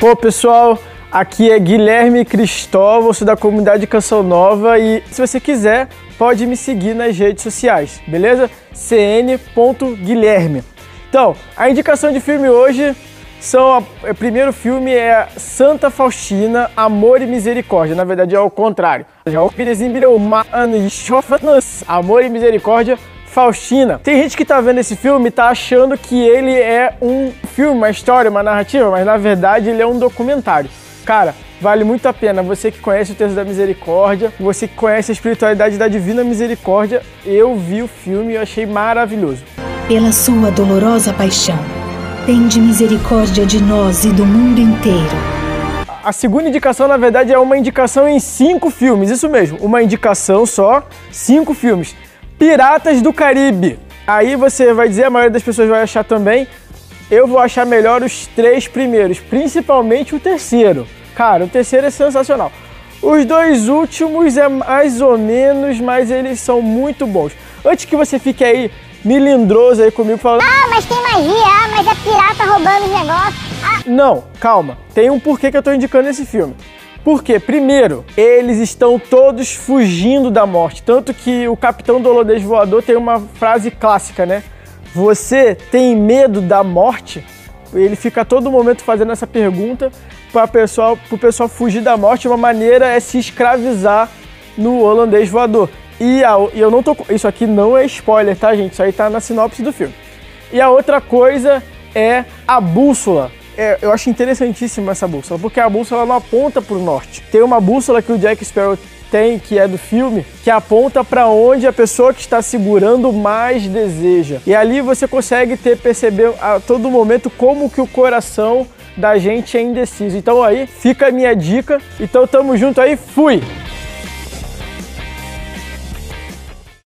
Pô, pessoal, aqui é Guilherme Cristóvão, sou da comunidade Canção Nova e se você quiser, pode me seguir nas redes sociais, beleza? cn.guilherme. Então, a indicação de filme hoje são o primeiro filme é Santa Faustina, Amor e Misericórdia. Na verdade é o contrário. Amor e Misericórdia Faustina. Tem gente que tá vendo esse filme e tá achando que ele é um filme, uma história, uma narrativa, mas na verdade ele é um documentário. Cara, vale muito a pena. Você que conhece o texto da misericórdia, você que conhece a espiritualidade da divina misericórdia, eu vi o filme e achei maravilhoso. Pela sua dolorosa paixão, tende misericórdia de nós e do mundo inteiro. A segunda indicação, na verdade, é uma indicação em cinco filmes. Isso mesmo, uma indicação só, cinco filmes. Piratas do Caribe. Aí você vai dizer, a maioria das pessoas vai achar também. Eu vou achar melhor os três primeiros, principalmente o terceiro. Cara, o terceiro é sensacional. Os dois últimos é mais ou menos, mas eles são muito bons. Antes que você fique aí milindroso aí comigo falando. Ah, mas tem magia, ah, mas é pirata roubando os negócios. Ah. Não, calma. Tem um porquê que eu tô indicando esse filme. Porque, primeiro, eles estão todos fugindo da morte. Tanto que o Capitão do Holodês Voador tem uma frase clássica, né? Você tem medo da morte? Ele fica todo momento fazendo essa pergunta para o pessoal, pessoal fugir da morte. Uma maneira é se escravizar no holandês voador. E, a, e eu não tô. Isso aqui não é spoiler, tá, gente? Isso aí tá na sinopse do filme. E a outra coisa é a bússola é, eu acho interessantíssima essa bússola, porque a bússola não aponta para o norte. Tem uma bússola que o Jack Sparrow tem, que é do filme, que aponta para onde a pessoa que está segurando mais deseja. E ali você consegue ter perceber a todo momento como que o coração da gente é indeciso. Então aí fica a minha dica. Então tamo junto aí, fui!